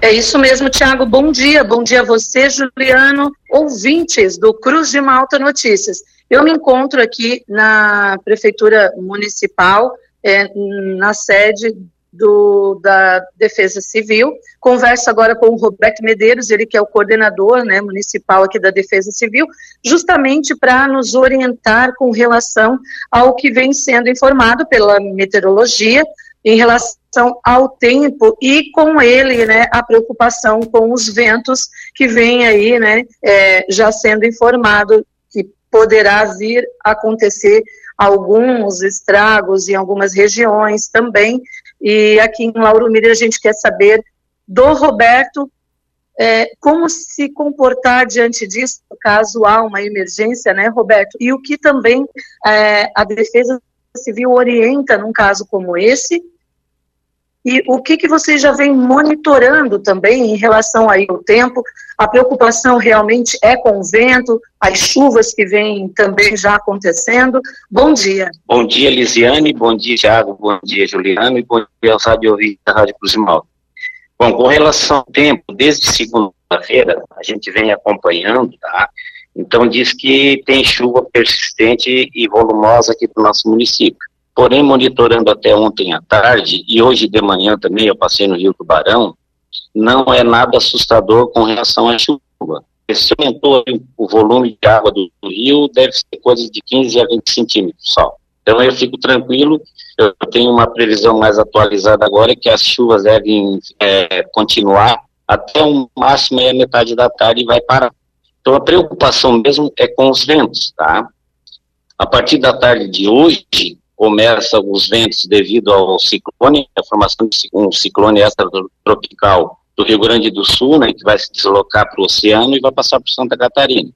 É isso mesmo, Tiago. Bom dia. Bom dia a você, Juliano, ouvintes do Cruz de Malta Notícias. Eu me encontro aqui na Prefeitura Municipal, é, na sede do, da Defesa Civil. Converso agora com o Roberto Medeiros, ele que é o coordenador né, municipal aqui da Defesa Civil, justamente para nos orientar com relação ao que vem sendo informado pela meteorologia em relação ao tempo e com ele, né, a preocupação com os ventos que vem aí, né, é, já sendo informado que poderá vir acontecer alguns estragos em algumas regiões também, e aqui em Lauro Miller a gente quer saber do Roberto é, como se comportar diante disso, caso há uma emergência, né, Roberto? E o que também é, a Defesa Civil orienta num caso como esse, e o que, que você já vem monitorando também em relação aí ao tempo? A preocupação realmente é com o vento, as chuvas que vêm também já acontecendo. Bom dia. Bom dia, Lisiane. Bom dia, Thiago. Bom dia, Juliano. E bom dia aos radiovintes da Rádio Cruz Mal. Bom, com relação ao tempo, desde segunda-feira, a gente vem acompanhando, tá? Então, diz que tem chuva persistente e volumosa aqui no nosso município. Porém, monitorando até ontem à tarde e hoje de manhã também, eu passei no Rio Tubarão, não é nada assustador com relação à chuva. Se aumentou o volume de água do, do rio, deve ser coisa de 15 a 20 centímetros só. Então eu fico tranquilo, eu tenho uma previsão mais atualizada agora que as chuvas devem é, continuar até o máximo é a metade da tarde e vai parar. Então a preocupação mesmo é com os ventos, tá? A partir da tarde de hoje, começa os ventos devido ao ciclone, a formação de um ciclone extratropical do Rio Grande do Sul, né, que vai se deslocar para o oceano e vai passar por Santa Catarina.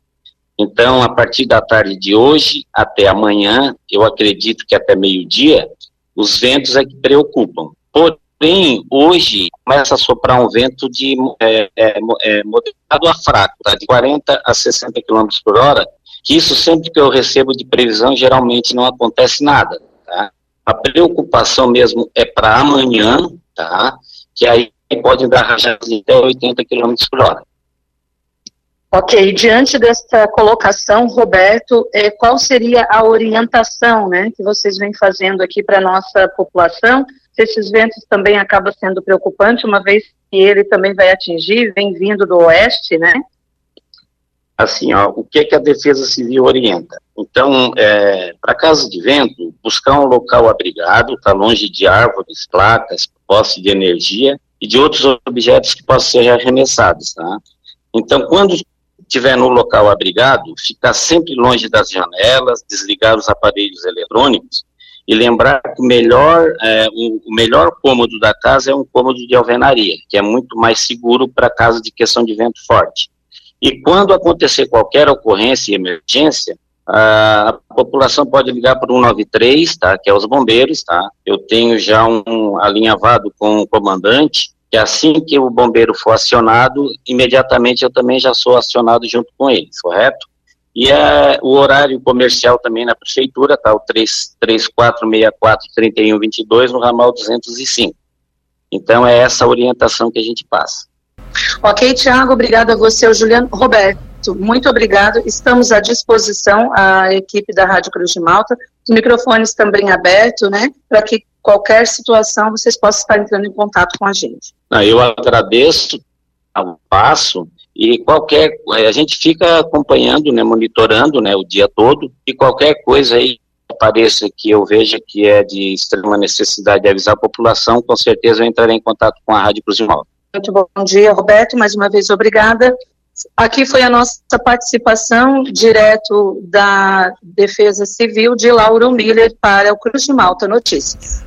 Então, a partir da tarde de hoje até amanhã, eu acredito que até meio-dia, os ventos é que preocupam. Porém, hoje começa a soprar um vento de é, é, é, moderado a fraco, tá? de 40 a 60 km por hora, que isso sempre que eu recebo de previsão, geralmente não acontece nada. Tá? A preocupação mesmo é para amanhã, tá? que aí pode dar rajadas de até 80 km por hora. Ok, diante dessa colocação, Roberto, é, qual seria a orientação né, que vocês vêm fazendo aqui para a nossa população? Se esses ventos também acabam sendo preocupantes, uma vez que ele também vai atingir, vem vindo do oeste, né? Assim, ó, o que, é que a Defesa Civil orienta? Então, é, para casa de vento, buscar um local abrigado, está longe de árvores, placas, posse de energia e de outros objetos que possam ser arremessados, tá? Então, quando estiver no local abrigado, ficar sempre longe das janelas, desligar os aparelhos eletrônicos e lembrar que o melhor, é, o, melhor cômodo da casa é um cômodo de alvenaria, que é muito mais seguro para casa de questão de vento forte. E quando acontecer qualquer ocorrência e emergência, a população pode ligar para o 193, tá, que é os bombeiros, tá? Eu tenho já um alinhavado com o comandante, que assim que o bombeiro for acionado, imediatamente eu também já sou acionado junto com eles, correto? E é, o horário comercial também na prefeitura, tá? O 3464-3122 no ramal 205. Então é essa orientação que a gente passa. Ok, Tiago, obrigado a você, o Juliano. Roberto, muito obrigado. Estamos à disposição, a equipe da Rádio Cruz de Malta, os microfones também abertos, né, para que qualquer situação vocês possam estar entrando em contato com a gente. Eu agradeço ao passo e qualquer, a gente fica acompanhando, né, monitorando, né, o dia todo e qualquer coisa aí apareça que eu veja que é de extrema necessidade de avisar a população, com certeza eu entrarei em contato com a Rádio Cruz de Malta. Muito bom dia, Roberto. Mais uma vez, obrigada. Aqui foi a nossa participação direto da Defesa Civil de Lauro Miller para o Cruz de Malta Notícias.